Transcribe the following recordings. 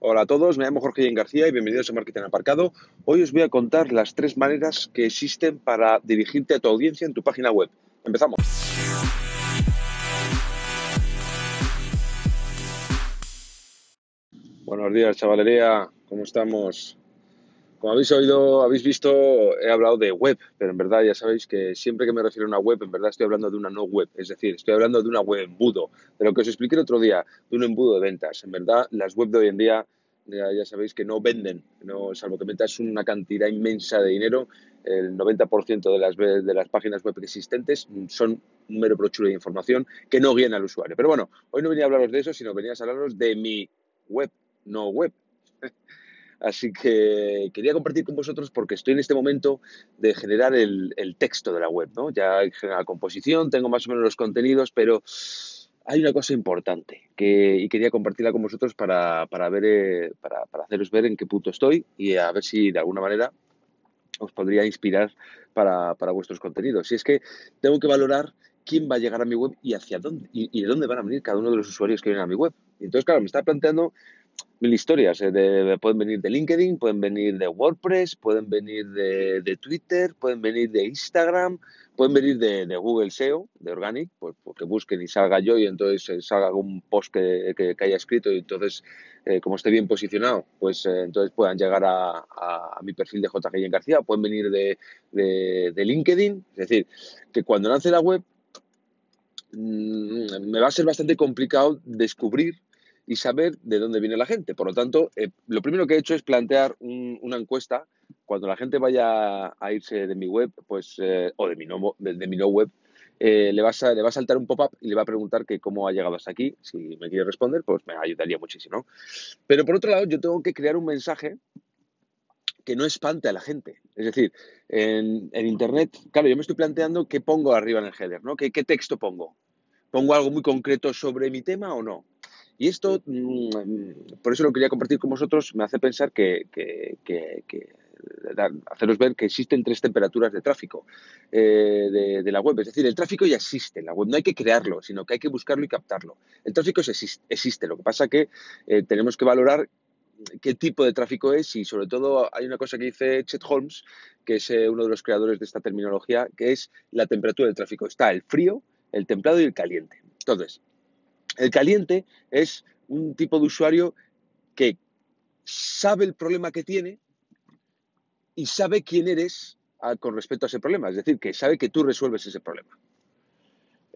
Hola a todos, me llamo Jorge García y bienvenidos a Marketing Aparcado. Hoy os voy a contar las tres maneras que existen para dirigirte a tu audiencia en tu página web. Empezamos. Buenos días, chavalería, ¿cómo estamos? Como habéis oído, habéis visto, he hablado de web, pero en verdad ya sabéis que siempre que me refiero a una web, en verdad estoy hablando de una no web, es decir, estoy hablando de una web embudo, de lo que os expliqué el otro día, de un embudo de ventas. En verdad, las web de hoy en día ya, sabéis que no venden, no, salvo que metas una cantidad inmensa de dinero, el 90% de las, de las páginas web existentes son un mero brochulo de información que no guían al usuario. Pero bueno, hoy no venía a hablaros de eso, sino venía a hablaros de mi web, no web. Así que quería compartir con vosotros porque estoy en este momento de generar el, texto de la web, ¿no? Ya he la composición, tengo más o menos los contenidos, pero hay una cosa importante que, y quería compartirla con vosotros para, ver, eh, para, haceros ver en qué punto estoy y a ver si de alguna manera os podría inspirar para, vuestros contenidos. Y es que tengo que valorar quién va a llegar a mi web y hacia dónde y, de dónde van a venir cada uno de los usuarios que vienen a mi web. Y entonces, claro, me está planteando mil historias. Eh, pueden venir de LinkedIn, pueden venir de WordPress, pueden venir de, Twitter, pueden venir de Instagram, pueden venir de, Google SEO, de Organic, pues porque busquen y salga yo y entonces eh, salga algún post que, haya escrito y entonces, eh, como esté bien posicionado, pues entonces puedan llegar a, mi perfil de JG García, pueden venir de, de LinkedIn. Es decir, que cuando lance la web mm, me va a ser bastante complicado descubrir y saber de dónde viene la gente. Por lo tanto, eh, lo primero que he hecho es plantear una encuesta. Cuando la gente vaya a irse de mi web, pues, eh, o de mi no, de, mi no web, eh, le, va a, le va a saltar un pop-up y le va a preguntar que cómo ha llegado hasta aquí. Si me quiere responder, pues me ayudaría muchísimo. Pero por otro lado, yo tengo que crear un mensaje que no espante a la gente. Es decir, en, Internet, claro, yo me estoy planteando qué pongo arriba en el header, ¿no? ¿Qué, ¿Qué texto pongo? ¿Pongo algo muy concreto sobre mi tema o no? Y esto, mm, por eso lo quería compartir con vosotros, me hace pensar que, haceros ver que existen tres temperaturas de tráfico eh, de, la web. Es decir, el tráfico ya existe en la web, no hay que crearlo, sino que hay que buscarlo y captarlo. El tráfico existe, lo que pasa que eh, tenemos que valorar qué tipo de tráfico es y sobre todo hay una cosa que dice Chet Holmes, que es eh, uno de los creadores de esta terminología, que es la temperatura del tráfico. Está el frío, el templado y el caliente. Entonces, el caliente es un tipo de usuario que sabe el problema que tiene y sabe quién eres ah, con respecto a ese problema, es decir, que sabe que tú resuelves ese problema.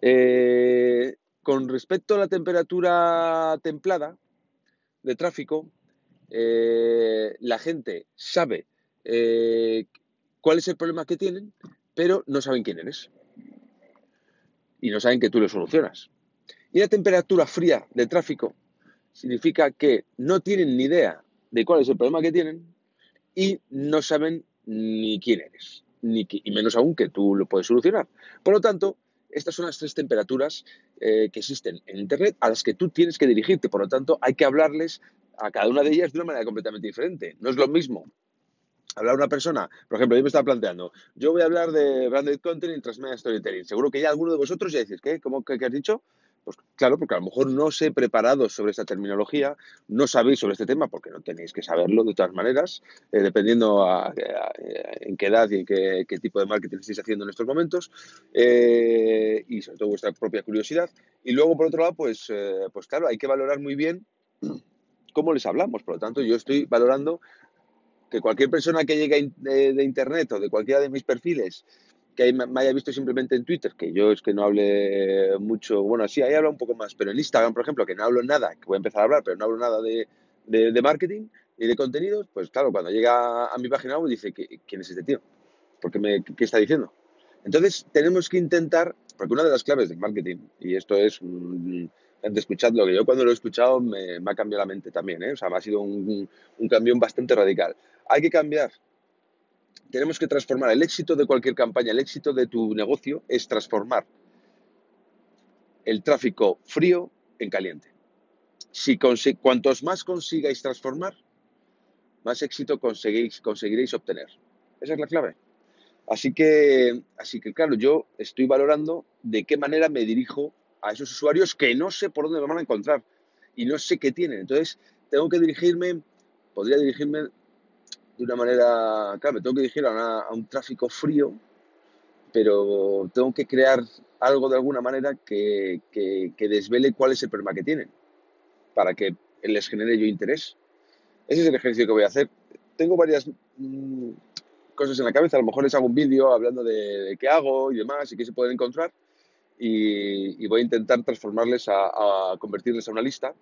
Eh, con respecto a la temperatura templada de tráfico, eh, la gente sabe eh, cuál es el problema que tienen, pero no saben quién eres. Y no saben que tú lo solucionas. Y la temperatura fría de tráfico significa que no tienen ni idea de cuál es el problema que tienen y no saben ni quién eres, ni y menos aún que tú lo puedes solucionar. Por lo tanto, estas son las tres temperaturas eh, que existen en Internet a las que tú tienes que dirigirte. Por lo tanto, hay que hablarles a cada una de ellas de una manera completamente diferente. No es lo mismo hablar a una persona, por ejemplo, yo me estaba planteando, yo voy a hablar de branded content y transmedia storytelling. Seguro que ya alguno de vosotros ya decís, ¿qué? ¿Cómo que has dicho? Pues claro, porque a lo mejor no os he preparado sobre esta terminología, no sabéis sobre este tema, porque no tenéis que saberlo de todas maneras, eh, dependiendo en qué edad y en qué, tipo de marketing estáis haciendo en estos momentos, eh, y sobre todo vuestra propia curiosidad. Y luego, por otro lado, pues, eh, pues claro, hay que valorar muy bien cómo les hablamos. Por lo tanto, yo estoy valorando que cualquier persona que llegue de Internet o de cualquiera de mis perfiles que me haya visto simplemente en Twitter, que yo es que no hable mucho, bueno, sí, ahí hablo un poco más, pero en Instagram, por ejemplo, que no hablo nada, que voy a empezar a hablar, pero no hablo nada de, de, marketing y de contenidos, pues claro, cuando llega a mi página web dice, ¿quién es este tío? Porque me, ¿Qué está diciendo? Entonces, tenemos que intentar, porque una de las claves del marketing, y esto es, un, escuchadlo, que yo cuando lo he escuchado me, ha cambiado la mente también, ¿eh? o sea, me ha sido un, un cambio bastante radical. Hay que cambiar tenemos que transformar el éxito de cualquier campaña, el éxito de tu negocio es transformar el tráfico frío en caliente. Si cuantos más consigáis transformar, más éxito conseguiréis obtener. Esa es la clave. Así que, así que, claro, yo estoy valorando de qué manera me dirijo a esos usuarios que no sé por dónde me van a encontrar y no sé qué tienen. Entonces, tengo que dirigirme, podría dirigirme de una manera, claro, me tengo que dirigir a, un tráfico frío, pero tengo que crear algo de alguna manera que, desvele cuál es el problema que tienen, para que les genere yo interés. Ese es el ejercicio que voy a hacer. Tengo varias mm, cosas en la cabeza, a lo mejor les hago un vídeo hablando de, qué hago y demás y qué se pueden encontrar y, voy a intentar transformarles a, a convertirles a una lista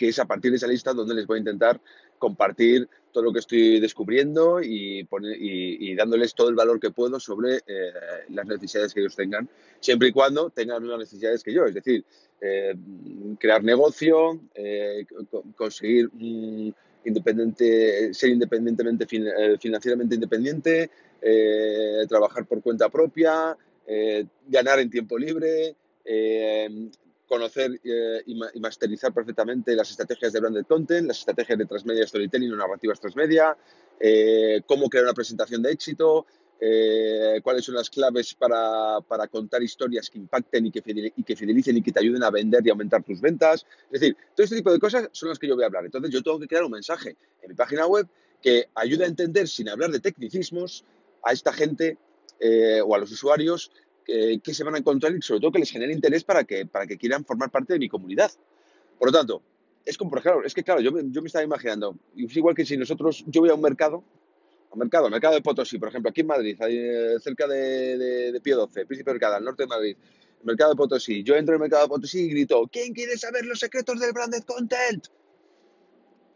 que es a partir de esa lista donde les voy a intentar compartir todo lo que estoy descubriendo y, y, dándoles todo el valor que puedo sobre eh, las necesidades que ellos tengan, siempre y cuando tengan las mismas necesidades que yo, es decir, eh, crear negocio, eh, conseguir independiente, ser independientemente financieramente independiente, trabajar por cuenta propia, ganar en tiempo libre, conocer eh, y, masterizar perfectamente las estrategias de branded content, las estrategias de transmedia storytelling o narrativas transmedia, eh, cómo crear una presentación de éxito, eh, cuáles son las claves para, contar historias que impacten y que, que fidelicen y que te ayuden a vender y aumentar tus ventas. Es decir, todo este tipo de cosas son las que yo voy a hablar. Entonces yo tengo que crear un mensaje en mi página web que ayude a entender, sin hablar de tecnicismos, a esta gente o a los usuarios que, se van a encontrar y sobre todo que les genere interés para que, para que quieran formar parte de mi comunidad. Por lo tanto, es como, por ejemplo, es que claro, yo, yo me estaba imaginando, es igual que si nosotros, yo voy a un mercado, a un mercado, al mercado de Potosí, por ejemplo, aquí en Madrid, eh, cerca de, de, de Pío 12, Príncipe Mercado, al norte de Madrid, el mercado de Potosí, yo entro en el mercado de Potosí y grito, ¿quién quiere saber los secretos del branded content?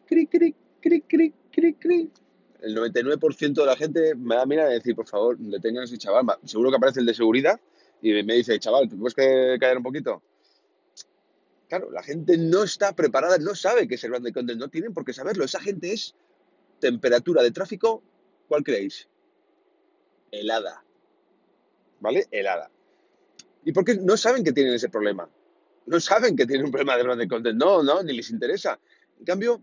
Cric, cric, cric, cric, cric, cric el 99% de la gente me da mira y decir, por favor, detengan a ese chaval. Seguro que aparece el de seguridad y me dice, chaval, ¿tú puedes que callar un poquito? Claro, la gente no está preparada, no sabe qué es el brand content, no tienen por qué saberlo. Esa gente es temperatura de tráfico, ¿cuál creéis? Helada. ¿Vale? Helada. ¿Y por qué no saben que tienen ese problema? No saben que tienen un problema de brand content. No, no, ni les interesa. En cambio,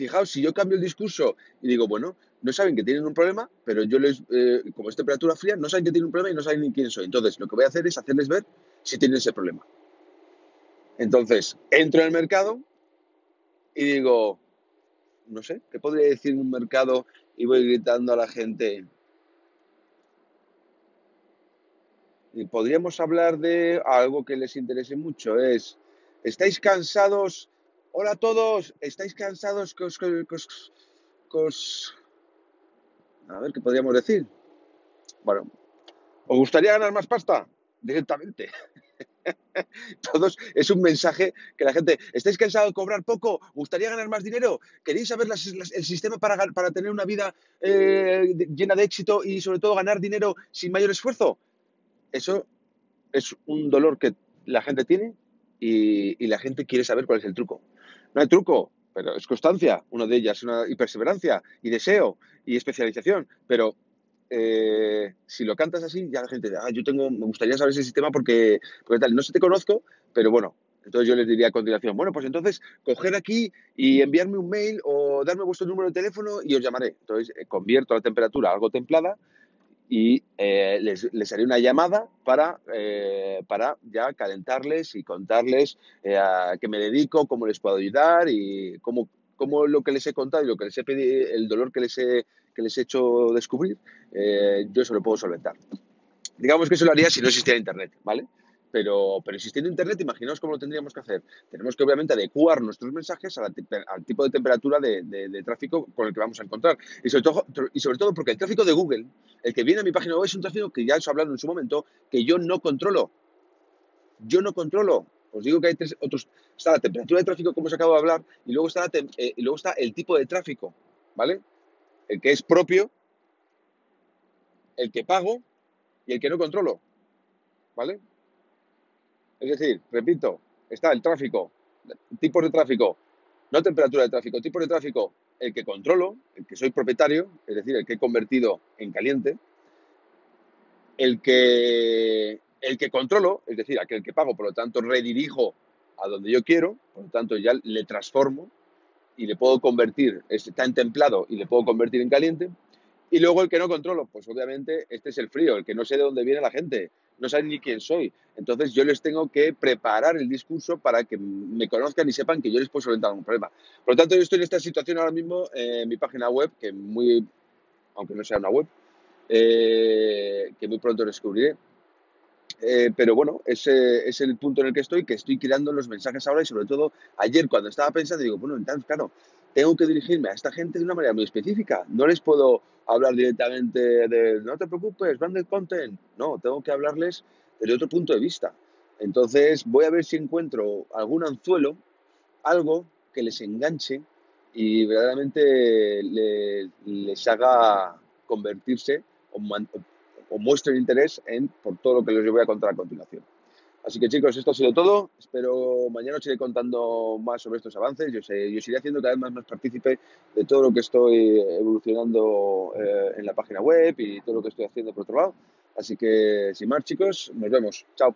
fijaos, si yo cambio el discurso y digo, bueno, no saben que tienen un problema, pero yo les, eh, como es temperatura fría, no saben que tienen un problema y no saben ni quién soy. Entonces, lo que voy a hacer es hacerles ver si tienen ese problema. Entonces, entro en el mercado y digo, no sé, ¿qué podría decir en un mercado? Y voy gritando a la gente. Y podríamos hablar de algo que les interese mucho, es, ¿estáis cansados Hola a todos, ¿estáis cansados? Que A ver, ¿qué podríamos decir? Bueno, ¿os gustaría ganar más pasta? Directamente. Todos es un mensaje que la gente, ¿estáis cansados de cobrar poco? ¿Gustaría ganar más dinero? ¿Queréis saber el sistema para, para, tener una vida eh, llena de éxito y sobre todo ganar dinero sin mayor esfuerzo? Eso es un dolor que la gente tiene y la gente quiere saber cuál es el truco. No hay truco, pero es constancia, una de ellas, una, y perseverancia, y deseo, y especialización. Pero eh, si lo cantas así, ya la gente, ah, yo tengo, me gustaría saber ese sistema porque, porque tal, no sé te conozco, pero bueno, entonces yo les diría a continuación, bueno, pues entonces coger aquí y enviarme un mail o darme vuestro número de teléfono y os llamaré. Entonces eh, convierto la temperatura a algo templada y eh, les, haré una llamada para, eh, para ya calentarles y contarles eh, a qué me dedico, cómo les puedo ayudar y cómo, cómo lo que les he contado y lo que les he pedido, el dolor que les he, que les he hecho descubrir, yo eso lo puedo solventar. Digamos que eso lo haría si no existiera Internet, ¿vale? Pero, pero existiendo Internet, imaginaos cómo lo tendríamos que hacer. Tenemos que obviamente adecuar nuestros mensajes al tipo de temperatura de, tráfico con el que vamos a encontrar. Y sobre, todo, y sobre todo porque el tráfico de Google, el que viene a mi página web, es un tráfico que ya os he hablado en su momento, que yo no controlo. Yo no controlo. Os digo que hay tres otros. Está la temperatura de tráfico, como os acabo de hablar, y luego está, eh, y luego está el tipo de tráfico, ¿vale? El que es propio, el que pago y el que no controlo, ¿vale? Es decir, repito, está el tráfico, tipos de tráfico, no temperatura de tráfico, tipos de tráfico, el que controlo, el que soy propietario, es decir, el que he convertido en caliente, el que, el que controlo, es decir, aquel que pago, por lo tanto redirijo a donde yo quiero, por lo tanto ya le transformo y le puedo convertir, está en templado y le puedo convertir en caliente. Y luego el que no controlo, pues obviamente este es el frío, el que no sé de dónde viene la gente, no saben ni quién soy. Entonces yo les tengo que preparar el discurso para que me conozcan y sepan que yo les puedo solventar algún problema. Por lo tanto, yo estoy en esta situación ahora mismo en mi página web, que muy, aunque no sea una web, eh, que muy pronto descubriré. Eh, pero bueno, ese es el punto en el que estoy, que estoy creando los mensajes ahora y sobre todo ayer cuando estaba pensando, digo, bueno, entonces, claro, tengo que dirigirme a esta gente de una manera muy específica. No les puedo hablar directamente de, no te preocupes, branded content. No, tengo que hablarles desde otro punto de vista. Entonces voy a ver si encuentro algún anzuelo, algo que les enganche y verdaderamente les, haga convertirse o, o muestren interés en por todo lo que les voy a contar a continuación. Así que chicos, esto ha sido todo. Espero mañana os iré contando más sobre estos avances. Yo, sé, yo os iré haciendo cada vez más, más partícipe de todo lo que estoy evolucionando eh, en la página web y todo lo que estoy haciendo por otro lado. Así que sin más chicos, nos vemos. Chao.